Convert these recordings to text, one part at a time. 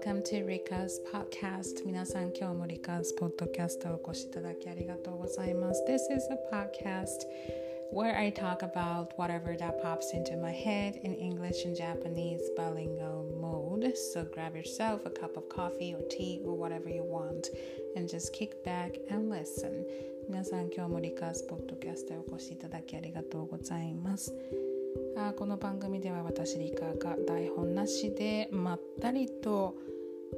welcome to Rika's podcast 皆さん今日も Rika's podcast をお越しいただきありがとうございます This is a podcast where I talk about whatever that pops into my head in English and Japanese bilingual mode. So grab yourself a cup of coffee or tea or whatever you want and just kick back and listen. 皆さん今日もリカーズポッドキャストへお越しいただきありがとうございます。 あこの番組では私リカが台本なしでまったりと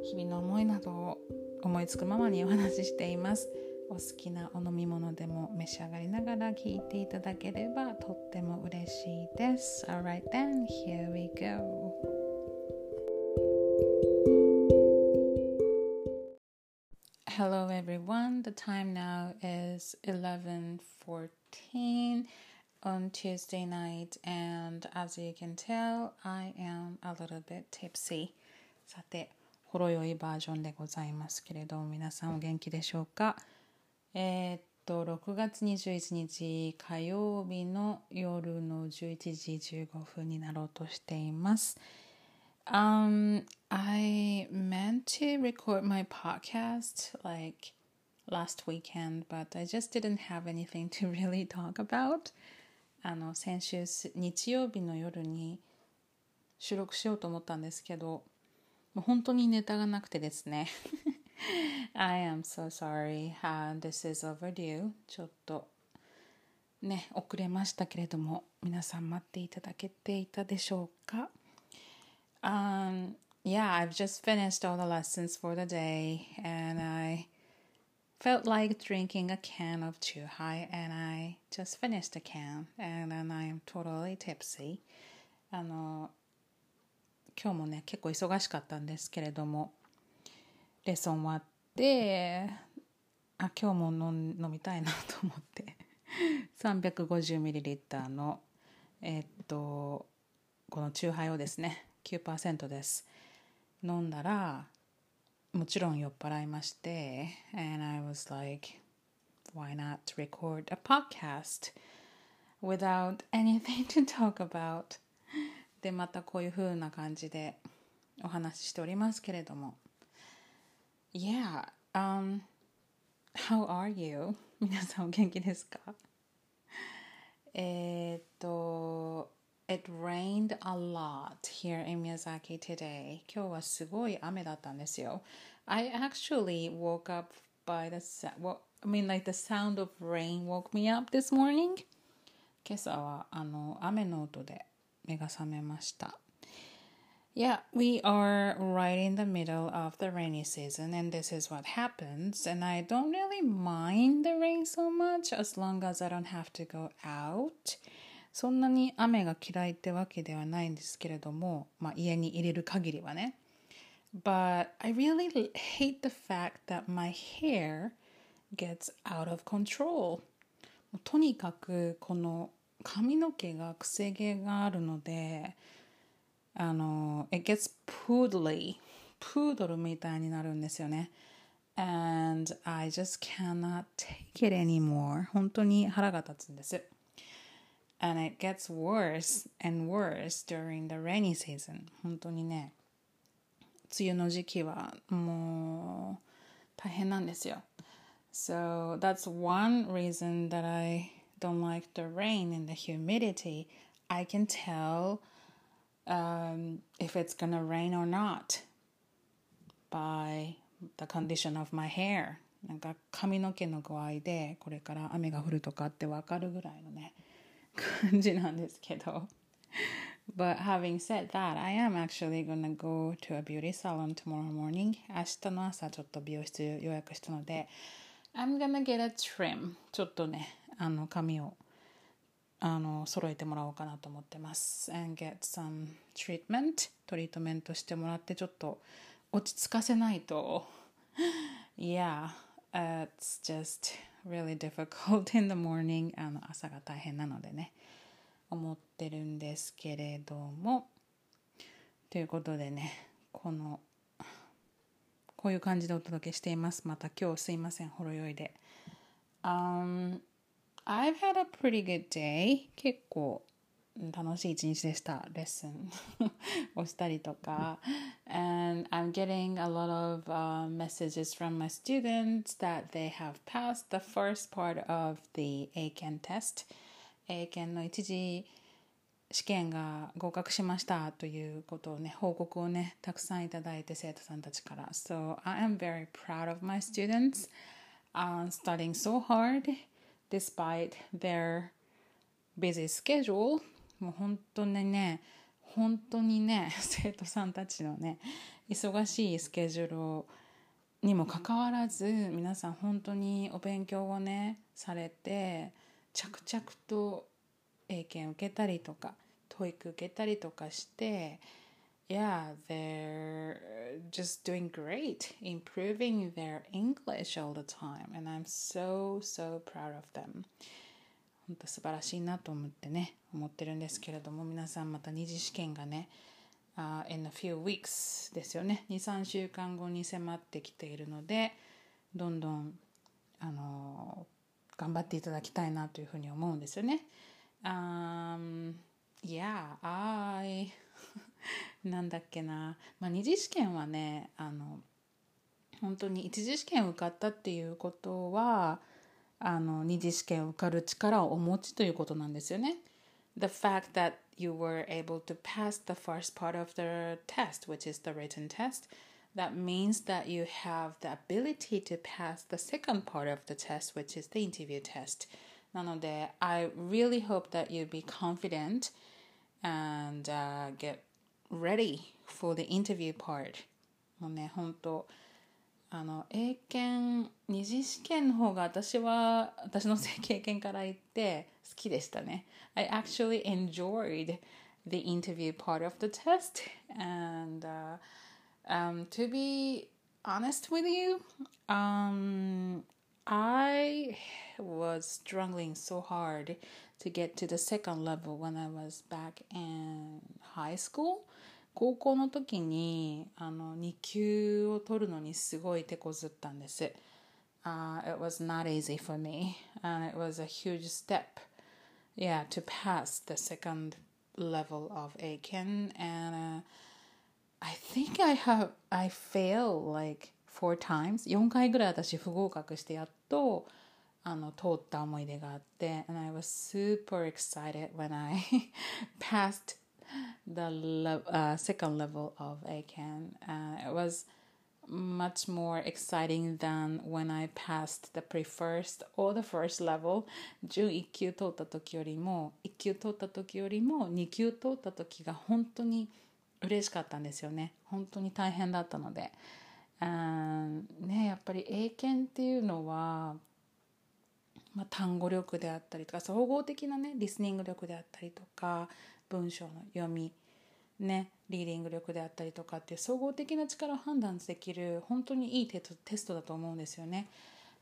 日々の思いなどを思いつくままにお話ししています。お好きなお飲み物でも召し上がりながら聞いていただければとっても嬉しいです。Alright then, here we go. Hello everyone. The time now is 11:14 on Tuesday night and as you can tell, I am a little bit tipsy. さて、ほろ酔いバージョンでございますけれど皆さんお元気でしょうかえー、っと、6月21日火曜日の夜の11時15分になろうとしています。Um, I meant to record my podcast like last weekend, but I just didn't have anything to really talk about. あの、先週日曜日の夜に収録しようと思ったんですけど、もう本当にネタがなくてですね。I am so sorry.、Uh, this is overdue. ちょっとね、遅れましたけれども、皆さん待っていただけていたでしょうか Um, yeah, I've just finished all the lessons for the day and I felt like drinking a can of Chuhai and I just finished a can and then I'm totally tipsy. あの、今日もね、結構忙しかったんですけれども、レッスン終わってあ今日も飲飲みたいなと思って 350ml のえー、っとこのチューハイをですね9%です飲んだらもちろん酔っ払いまして and I was like why not record a podcast without anything to talk about でまたこういう風な感じでお話ししておりますけれども Yeah. Um, how are you? 皆さんお元気ですかえっと、It rained a lot here in Miyazaki today. 今日はすごい雨だったんですよ。I actually woke up by the well, I mean like the sound of rain woke me up this morning. 今朝はあの雨の音で目が覚めました。Yeah, we are right in the middle of the rainy season, and this is what happens. And I don't really mind the rain so much as long as I don't have to go out. そんなに雨が嫌いってわけではないんですけれども、まあ、家に入れる限りはね。But I really hate the fact that my hair gets out of control. とにかくこの髪の毛が癖毛があるので、あの、it gets poodly プードルみたいになるんですよね。And I just cannot take it anymore. 本当に腹が立つんです。And it gets worse and worse during the rainy season. 本当にね、梅雨の時期はもう大変なんですよ。So that's one reason that I don't like the rain and the humidity. I can tell um, if it's gonna rain or not by the condition of my hair なんか髪の毛の具合でこれから雨が降るとかってわかるぐらいのね 感じなんですけど But having said that, I am actually gonna go to a beauty salon tomorrow morning. 明日の朝ちょっと美容室予約したので I'm gonna get a trim ちょっとねあの髪をあの揃えてもらおうかなと思ってます。and get some treatment トリートメントしてもらってちょっと落ち着かせないと yeah it's just really difficult in the morning. あの朝が大変なのでね。思ってるんですけれども。ということでねこのこういう感じでお届けしています。また今日すいません。ほろ酔いで、um, I've had a pretty good day. 結構楽しい一日でした。レッスンをしたりとか。And I'm getting a lot of、uh, messages from my students that they have passed the first part of the ACAN test. 英検の一次試験が合格しましたということをね、報告をね、たくさんいただいて生徒さんたちから。So I am very proud of my students on studying so hard despite their busy schedule. もう本当にね、本当にね、生徒さんたちのね、忙しいスケジュールにもかかわらず、皆さん本当にお勉強をね、されて、着々と英検受けたりとか、 TOEIC 受けたりとかして、Yeah, they're just doing great, improving their English all the time, and I'm so, so proud of them. 本当素晴らしいなと思ってね、思ってるんですけれども、皆さんまた二次試験がね、uh, in a few weeks ですよね。2、3週間後に迫ってきているので、どんどん、あの、頑張っていただきたいなというふうに思うんですよね。Um, yeah, I なんだっけな、まあ、二次試験はねあの本当に一次試験受かったっていうことはあの二次試験を受かる力をお持ちということなんですよね。The fact that you were able to pass the first part of the test, which is the written test, that means that you have the ability to pass the second part of the test, which is the interview test. なので、I really hope that you be confident and、uh, get ready for the interview part. もうね、本当あの、英検二次試験の方が私は、私の経験から言って好きでしたね。I actually enjoyed the interview part of the test and、uh, um, to be honest with you, um, I was struggling so hard to get to the second level when I was back in high school. 高校の時にあの2級を取るのにすごい手こずったんです。Uh, it was not easy for me, and it was a huge step, yeah, to pass the second level of ACAN, and uh, I think I have I failed like four times. 4回ぐらい私不合格してやっとあの通った思い出があって、and I was super excited when I passed the le- uh, second level of ACAN. Uh, it was much more exciting than when I passed the pre-first or the first level. 11級通った時よりも1級通った時よりも2級通った時が本当に嬉しかったんですよね。本当に大変だったので。あねやっぱり英検っていうのは、まあ、単語力であったりとか総合的なねリスニング力であったりとか文章の読みねリーディング力であったりとかって総合的な力を判断できる本当にいいテストテストだと思うんですよね。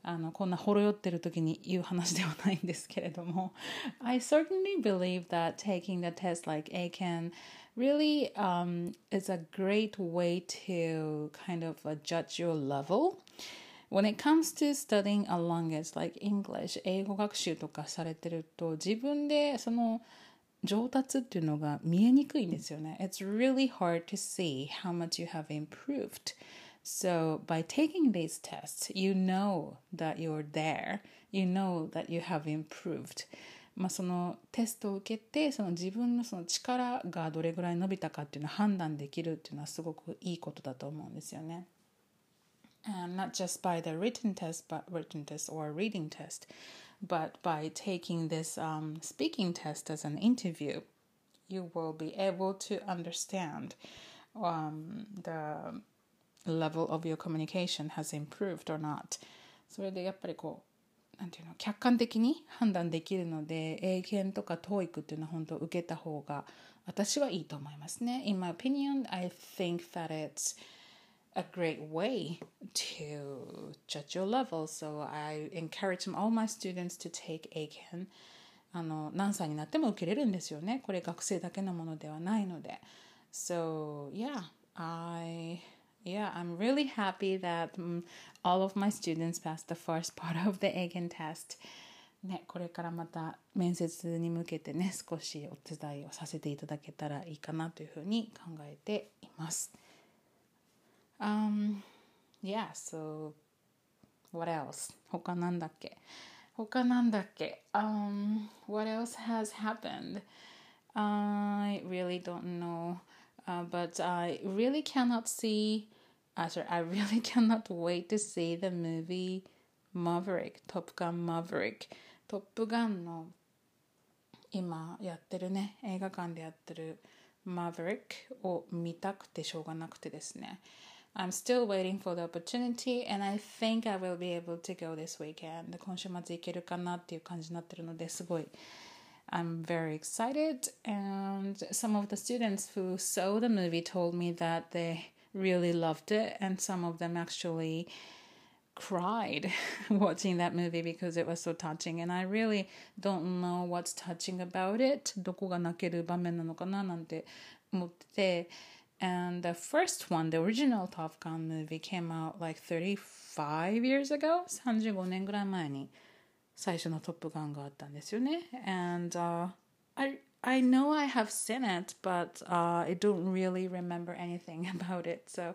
あのこんなほろ酔ってる時に言う話ではないんですけれども I certainly believe that taking the test like ACAN really um, is a great way to kind of judge your level when it comes to studying a language like English 英語学習とかされてると自分でその上達っていうのが見えにくいんですよね。It's really hard to see how much you have improved. So by taking these tests, you know that you're there. You know that you have improved. まあそのテストを受けてその自分のその力がどれぐらい伸びたかっていうのを判断できるっていうのはすごくいいことだと思うんですよね。And not just by the written test, but written test or reading test, but by taking this um, speaking test as an interview, you will be able to understand um, the level of your communication has improved or not. それでやっぱりこう、なんていうの、客観的に判断できるので、英検とか TOEIC っていうのは本当受けた方が私はいいと思いますね。In my opinion, I think that it's a great way to judge your level. So I encourage all my students to take ACAN. あの何歳になっても受けれるんですよね。これ学生だけのものではないので。So yeah, I yeah, I'm really happy that um, all of my students passed the first part of the ACAN test. ね、これからまた面接に向けてね少しお手伝いをさせていただけたらいいかなというふうに考えています。 Um, yeah, so what else? 他なんだっけ他なんだっけ Um, what else has happened? I really don't know. Uh, but I really cannot see, uh, sorry, I really cannot wait to see the movie Maverick, Top Gun Maverick. トップガンの今やってるね、映画館でやってる Maverick を見たくてしょうがなくてですね。I'm still waiting for the opportunity and I think I will be able to go this weekend. 今週末行けるかなっていう感じになってるのですごい I'm very excited, and some of the students who saw the movie told me that they really loved it, and some of them actually cried watching that movie because it was so touching and I really don't know what's touching about it どこが泣ける場面なのかななんて思ってて and the first one the original Top Gun movie came out like 35 years ago 35年ぐらい前に最初のトップガンがあったんですよね。And、uh, I, I know I have seen it, but uh, I don't really remember anything about it. So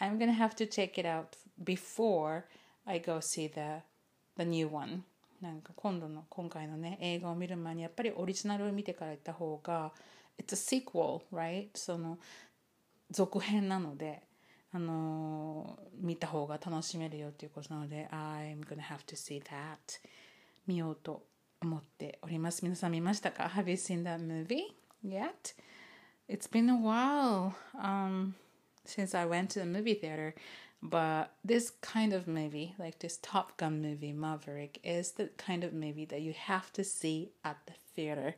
I'm gonna have to check it out before I go see the, the new one. なんか今度の今回のね映画を見る前にやっぱりオリジナルを見てから行った方が It's a sequel, right? その 続編なのであの見た方が楽しめるよっていうことなので I'm gonna have to see that 見ようと思っております。皆さん見ましたか ?Have you seen that movie yet? It's been a while um, since I went to the movie theater. But this kind of movie, like this Top Gun movie, Maverick, is the kind of movie that you have to see at the theater.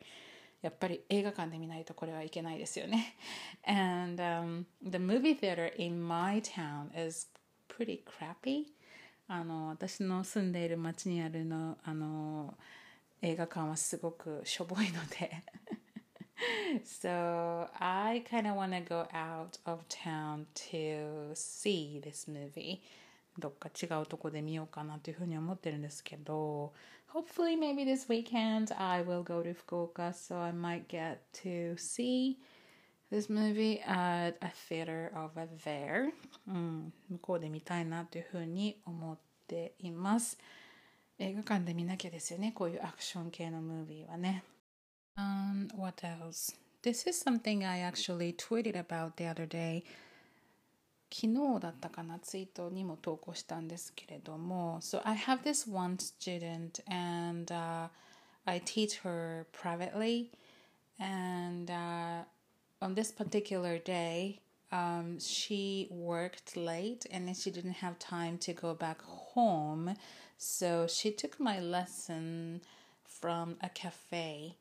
やっぱり映画館で見ないとこれはいけないですよね。And um, the movie theater in my town is pretty crappy. あの私の住んでいる町にあるのあの映画館はすごくしょぼいので so I kind of want to go out of town to see this movie どっか違うとこで見ようかなというふうに思ってるんですけど hopefully maybe this weekend I will go to Fukuoka so I might get to see this movie at a theater over there、うん、向こうで見たいなというふうに思っています映画館で見なきゃですよねこういうアクション系のムービーはね Um, what else? This is something I actually tweeted about the other day 昨日だったかなツイートにも投稿したんですけれども So I have this one student and、uh, I teach her privately and、uh, on this particular day, um, she worked late and she didn't have time to go back home. So she took my lesson from a cafe.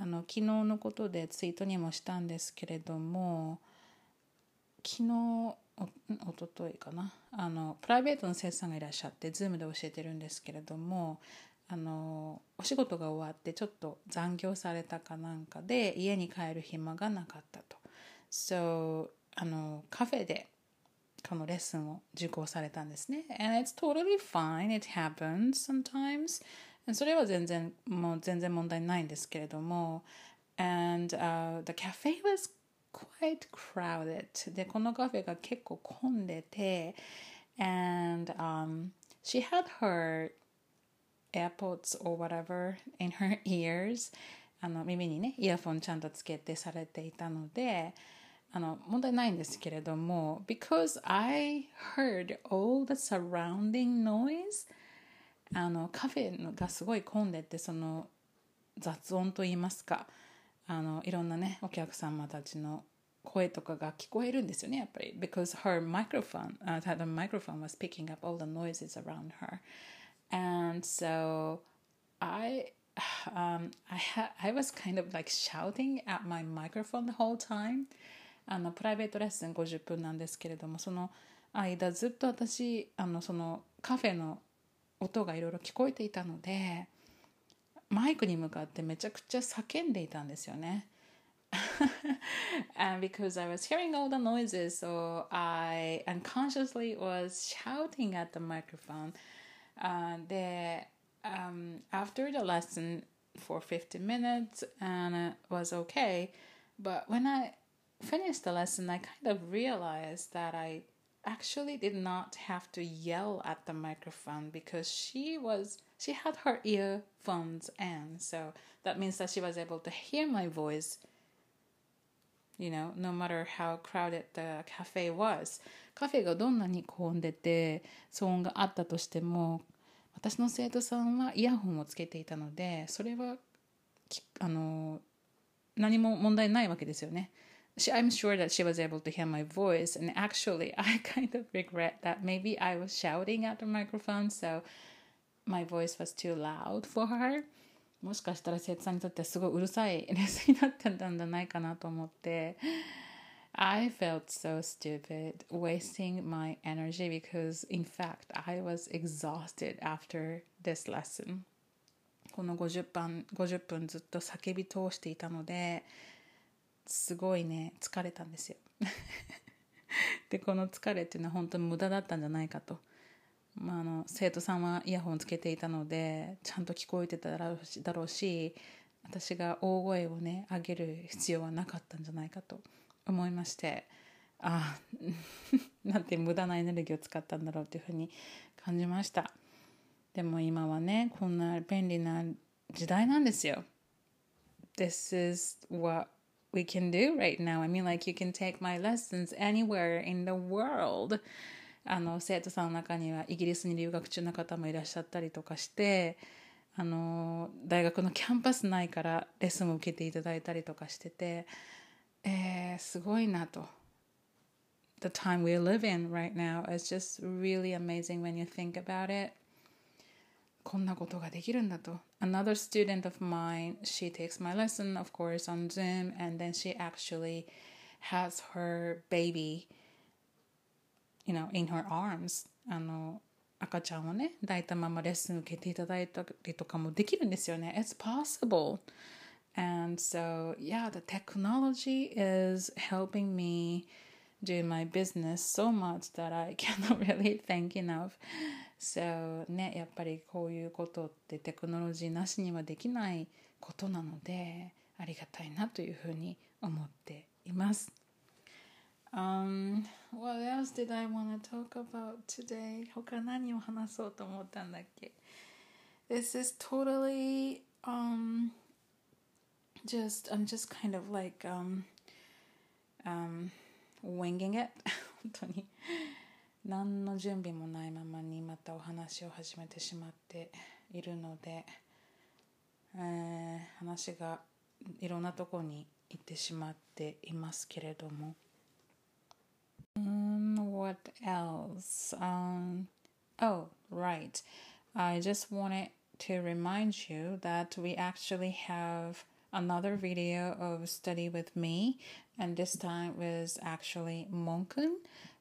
あの昨日のことでツイートにもしたんですけれども昨日 おとといかなあのプライベートの生徒さんがいらっしゃって Zoom で教えてるんですけれどもあのお仕事が終わってちょっと残業されたかなんかで家に帰る暇がなかったと。So あのカフェでこのレッスンを受講されたんですね。And it's totally fine. It happens sometimes. それは全然もう全然問題ないんですけれども。And、uh, the cafe was quite crowded. で、このカフェが結構混んでて。And、um, she had her AirPods or whatever in her ears あの耳にねイヤフォンちゃんとつけてされていたのであの問題ないんですけれども because I heard all the surrounding noise あのカフェがすごい混んでてその雑音といいますかあのいろんなねお客様たちの声とかが聞こえるんですよねやっぱり because her microphone、uh, the microphone was picking up all the noises around her and so I um, I ha- I was kind of like shouting at my microphone the whole time あのプライベートレッスン50分なんですけれどもその間ずっと私あのそのカフェの音がいろいろ聞こえていたのでマイクに向かってめちゃくちゃ叫んでいたんですよね。and because I was hearing all the noises, so I unconsciously was shouting at the microphone. あで um, after the lesson for 50 minutes and it was okay. But when I finished the lesson, I kind of realized that I actually did not have to yell at the microphone because she was she had her earphones in so that means that she was able to hear my voice you know no matter how crowded the cafe was カフェがどんなに混んでて騒音があったとしても私の生徒さんはイヤホンをつけていたのでそれはあの何も問題ないわけですよね。She, I'm sure that she was able to hear my voice, and actually, I kind of regret that maybe I was shouting at the microphone, so my voice was too loud for her. もしかしたら生徒さんにとってはすごいうるさいレッスンになってたんじゃないかなと思って。I felt so stupid wasting my energy because, in fact, I was exhausted after this lesson. この50分 ,50 分ずっと叫び通していたので すごいね疲れたんですよ。でこの疲れっていうのは本当に無駄だったんじゃないかと、まあ、あの生徒さんはイヤホンつけていたのでちゃんと聞こえてただろうし私が大声をね上げる必要はなかったんじゃないかと。思いましてああ なんて無駄なエネルギーを使ったんだろうというふうに感じました。でも今はねこんな便利な時代なんですよ。This is what we can do right now I mean like you can take my lessons anywhere in the world あの生徒さんの中にはイギリスに留学中の方もいらっしゃったりとかしてあの大学のキャンパス内からレッスンを受けていただいたりとかしててえー、すごいなと。The time we live in right now is just really amazing when you think about it. こんなことができるんだと。Another student of mine, she takes my lesson, of course, on Zoom, and then she actually has her baby, you know, in her arms. あの、赤ちゃんをね、抱いたままレッスン受けていただいたりとかもできるんですよね。It's possible. And so, yeah, the technology is helping me do my business so much that I cannot really think enough. So ね、やっぱりこういうことってテクノロジーなしにはできないことなのでありがたいなというふうに思っています。Um, what else did I want to talk about today? 他何を話そうと思ったんだっけ This is totally um just I'm just kind of like um um winging it 本当に何の準備もないままにまたお話を始めてしまっているので、えー、話がいろんなとこに行ってしまっていますけれども。Um, what else? Um, oh, right. I just wanted to remind you that we actually have another video of study with me and this time was actually Monkun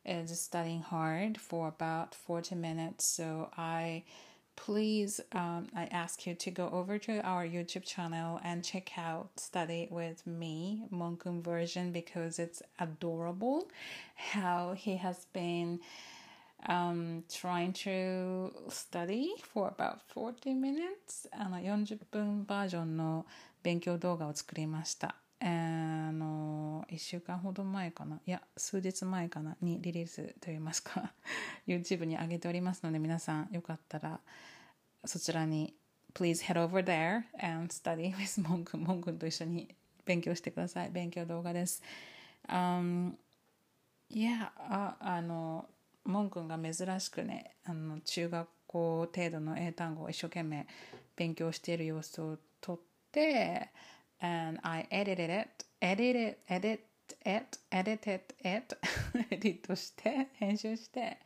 is studying hard for about 40 minutes so I please um, I ask you to go over to our YouTube channel and check out Study with Me Monkun version because it's adorable how he has been um, trying to study for about 40 minutes あの40分バージョンの勉強動画を作りました。 あの1週間ほど前かな？いや数日前かな？にリリースといいますか。YouTube に上げておりますので皆さんよかったらそちらに Please head over there and study with モン君モン君と一緒に勉強してください。勉強動画です、um, いやああのモン君が珍しくねあの中学校程度の英単語を一生懸命勉強している様子を撮って and I edited it edited edit it edited it エディットして編集して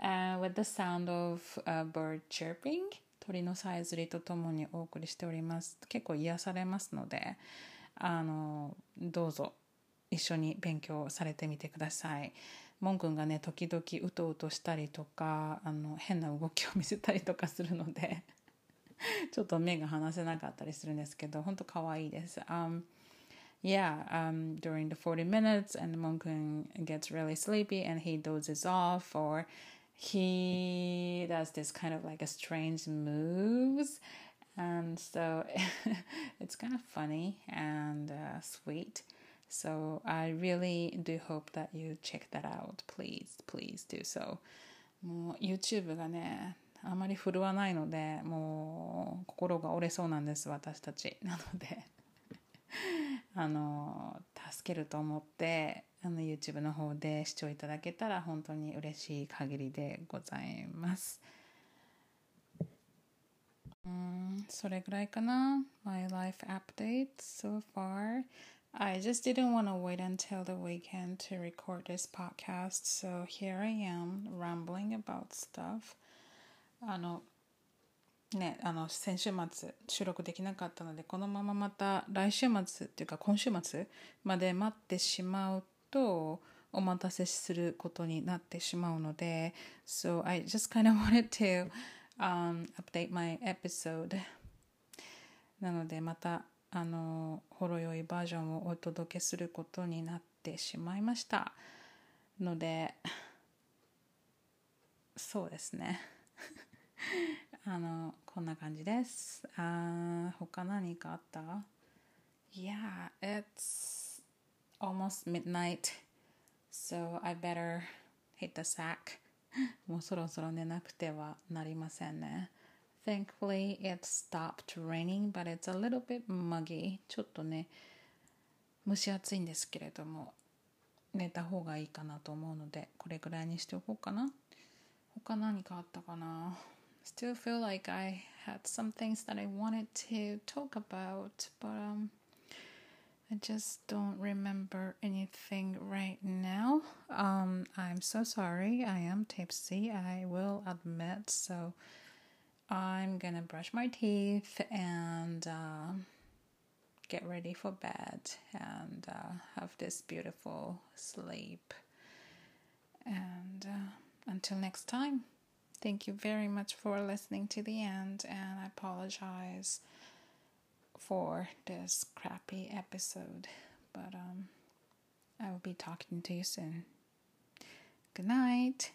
uh, with the sound of a bird chirping. 鳥のさえずりとともにお送りしております。結構癒されますのであのどうぞ一緒に勉強されてみてください。モン君がね時々うとうとしたりとかあの変な動きを見せたりとかするので。ちょっと目が離せなかったりするんですけど本当可愛いです。Um, yeah, um, during the 40 minutes and Monkun gets really sleepy and he dozes off or he does this kind of like a strange moves and so it's kind of funny and uh, sweet so i really do hope that you check that out please please do so もう YouTube がね あまり振るわないのでもう心が折れそうなんです私たちなのであの助けると思ってあの YouTube の方で視聴いただけたら本当に嬉しい限りでございますうんそれぐらいかな My life update so far I just didn't want to wait until the weekend to record this podcast so here I am rambling about stuff あのね、あの先週末収録できなかったのでこのまままた来週末っていうか今週末まで待ってしまうとお待たせすることになってしまうので So I just kind of wanted to、um, update my episode. なのでまたあのほろ酔いバージョンをお届けすることになってしまいました。のでそうですね。あのこんな感じですあ他何かあった Yeah, it's almost midnight so I better hit the sack もうそろそろ寝なくてはなりませんね Thankfully it stopped raining but it's a little bit muggy ちょっとね蒸し暑いんですけれども寝た方がいいかなと思うのでこれぐらいにしておこうかな他何かあったかな still feel like I had some things that I wanted to talk about, but um, I just don't remember anything right now. Um, I'm so sorry. I am tipsy. I will admit. So I'm gonna brush my teeth and uh, get ready for bed and uh, have this beautiful sleep. And uh, until next time. Thank you very much for listening to the end, and I apologize for this crappy episode, but um, I will be talking to you soon. Good night.